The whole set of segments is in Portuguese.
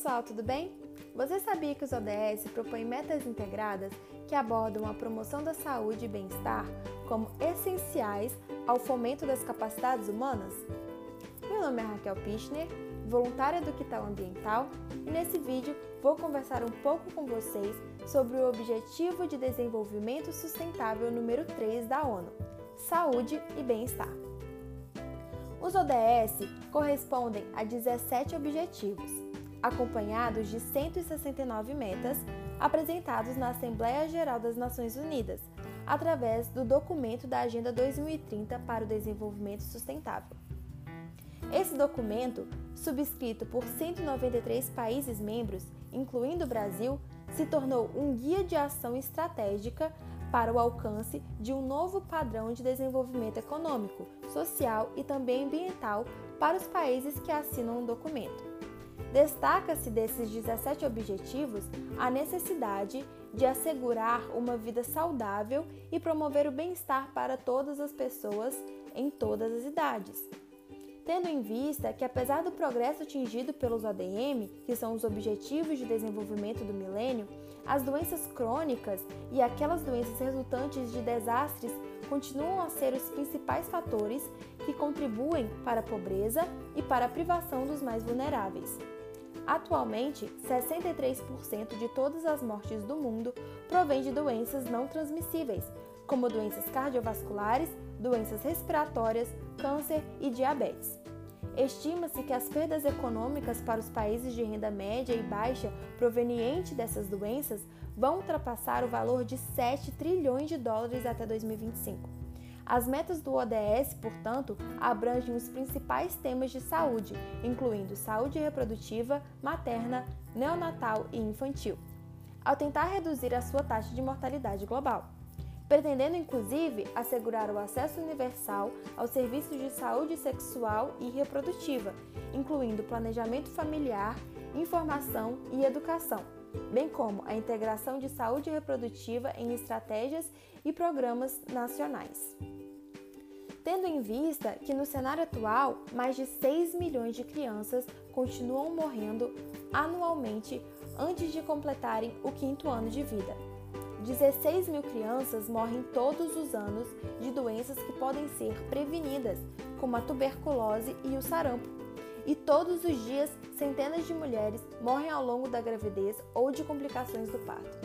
pessoal, tudo bem? Você sabia que os ODS propõem metas integradas que abordam a promoção da saúde e bem-estar como essenciais ao fomento das capacidades humanas? Meu nome é Raquel Pichner, voluntária do Quital Ambiental, e nesse vídeo vou conversar um pouco com vocês sobre o Objetivo de Desenvolvimento Sustentável número 3 da ONU: Saúde e Bem-Estar. Os ODS correspondem a 17 objetivos, acompanhados de 169 metas apresentados na Assembleia Geral das Nações Unidas, através do documento da Agenda 2030 para o Desenvolvimento Sustentável. Esse documento, subscrito por 193 países membros, incluindo o Brasil, se tornou um guia de ação estratégica para o alcance de um novo padrão de desenvolvimento econômico, social e também ambiental para os países que assinam o documento. Destaca-se desses 17 objetivos a necessidade de assegurar uma vida saudável e promover o bem-estar para todas as pessoas em todas as idades tendo em vista que, apesar do progresso atingido pelos ODM, que são os Objetivos de Desenvolvimento do Milênio, as doenças crônicas e aquelas doenças resultantes de desastres continuam a ser os principais fatores que contribuem para a pobreza e para a privação dos mais vulneráveis. Atualmente, 63% de todas as mortes do mundo provém de doenças não transmissíveis, como doenças cardiovasculares, doenças respiratórias, câncer e diabetes. Estima-se que as perdas econômicas para os países de renda média e baixa proveniente dessas doenças vão ultrapassar o valor de 7 trilhões de dólares até 2025. As metas do ODS, portanto, abrangem os principais temas de saúde, incluindo saúde reprodutiva, materna, neonatal e infantil, ao tentar reduzir a sua taxa de mortalidade global pretendendo inclusive assegurar o acesso universal aos serviços de saúde sexual e reprodutiva, incluindo planejamento familiar, informação e educação, bem como a integração de saúde reprodutiva em estratégias e programas nacionais. Tendo em vista que no cenário atual, mais de 6 milhões de crianças continuam morrendo anualmente antes de completarem o quinto ano de vida 16 mil crianças morrem todos os anos de doenças que podem ser prevenidas, como a tuberculose e o sarampo. E todos os dias, centenas de mulheres morrem ao longo da gravidez ou de complicações do parto.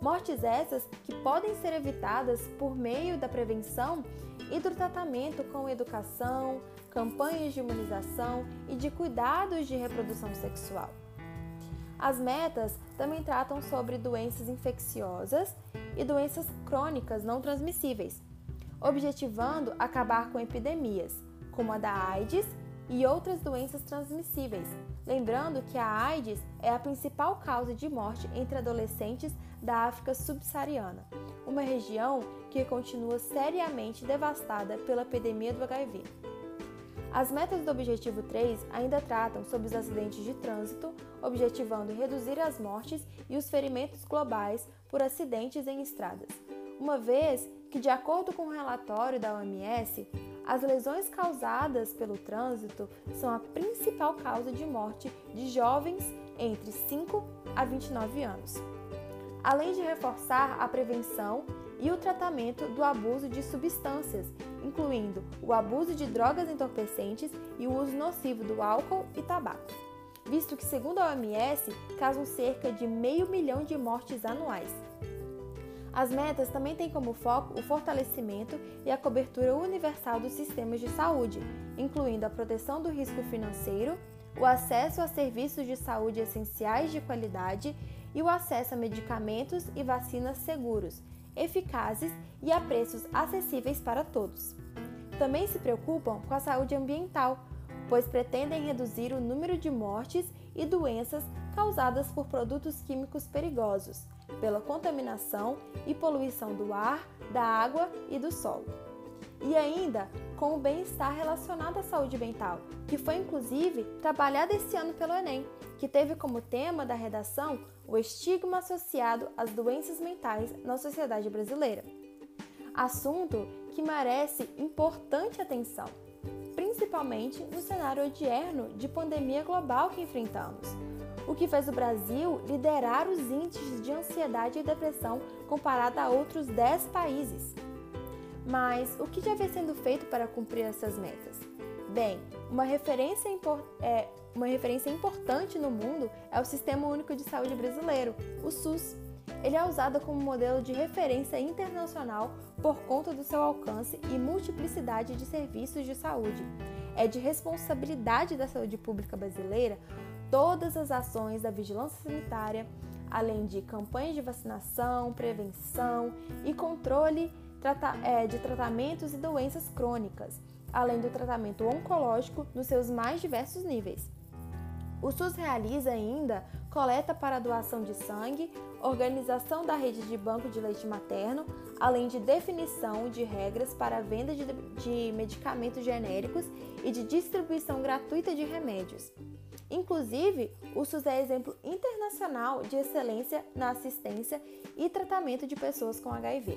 Mortes essas que podem ser evitadas por meio da prevenção e do tratamento com educação, campanhas de imunização e de cuidados de reprodução sexual. As metas também tratam sobre doenças infecciosas e doenças crônicas não transmissíveis, objetivando acabar com epidemias, como a da AIDS e outras doenças transmissíveis. Lembrando que a AIDS é a principal causa de morte entre adolescentes da África subsaariana, uma região que continua seriamente devastada pela epidemia do HIV. As metas do Objetivo 3 ainda tratam sobre os acidentes de trânsito, objetivando reduzir as mortes e os ferimentos globais por acidentes em estradas, uma vez que, de acordo com o relatório da OMS, as lesões causadas pelo trânsito são a principal causa de morte de jovens entre 5 a 29 anos. Além de reforçar a prevenção e o tratamento do abuso de substâncias, incluindo o abuso de drogas entorpecentes e o uso nocivo do álcool e tabaco, visto que, segundo a OMS, causam cerca de meio milhão de mortes anuais. As metas também têm como foco o fortalecimento e a cobertura universal dos sistemas de saúde, incluindo a proteção do risco financeiro, o acesso a serviços de saúde essenciais de qualidade e o acesso a medicamentos e vacinas seguros, eficazes e a preços acessíveis para todos. Também se preocupam com a saúde ambiental, pois pretendem reduzir o número de mortes e doenças causadas por produtos químicos perigosos, pela contaminação e poluição do ar, da água e do solo. E ainda com o bem-estar relacionado à saúde mental, que foi inclusive trabalhado esse ano pelo Enem, que teve como tema da redação o estigma associado às doenças mentais na sociedade brasileira. Assunto que merece importante atenção, principalmente no cenário odierno de pandemia global que enfrentamos, o que fez o Brasil liderar os índices de ansiedade e depressão comparado a outros 10 países. Mas o que já vem sendo feito para cumprir essas metas? Bem, uma referência, é, uma referência importante no mundo é o Sistema Único de Saúde Brasileiro, o SUS. Ele é usado como modelo de referência internacional por conta do seu alcance e multiplicidade de serviços de saúde. É de responsabilidade da saúde pública brasileira todas as ações da vigilância sanitária, além de campanhas de vacinação, prevenção e controle é, de tratamentos e doenças crônicas, além do tratamento oncológico nos seus mais diversos níveis. O SUS realiza ainda coleta para doação de sangue, organização da rede de banco de leite materno, além de definição de regras para a venda de, de medicamentos genéricos e de distribuição gratuita de remédios. Inclusive, o SUS é exemplo internacional de excelência na assistência e tratamento de pessoas com HIV.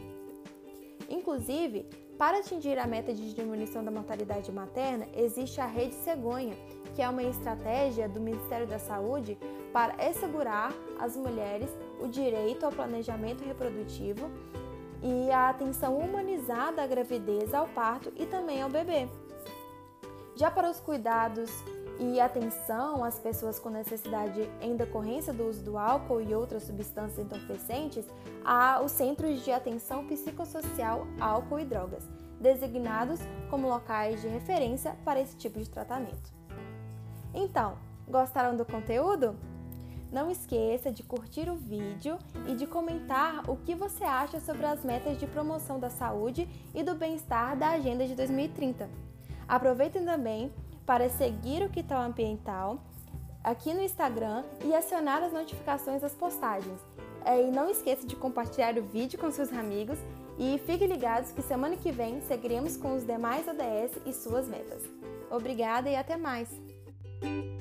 Inclusive, para atingir a meta de diminuição da mortalidade materna, existe a Rede Cegonha, que é uma estratégia do Ministério da Saúde para assegurar às mulheres o direito ao planejamento reprodutivo e a atenção humanizada à gravidez, ao parto e também ao bebê. Já para os cuidados e atenção às pessoas com necessidade em decorrência do uso do álcool e outras substâncias entorpecentes, há os Centros de Atenção Psicossocial Álcool e Drogas, designados como locais de referência para esse tipo de tratamento. Então, gostaram do conteúdo? Não esqueça de curtir o vídeo e de comentar o que você acha sobre as metas de promoção da saúde e do bem-estar da Agenda de 2030. Aproveitem também para seguir o Quital Ambiental aqui no Instagram e acionar as notificações das postagens. É, e não esqueça de compartilhar o vídeo com seus amigos e fiquem ligados que semana que vem seguiremos com os demais ODS e suas metas. Obrigada e até mais! you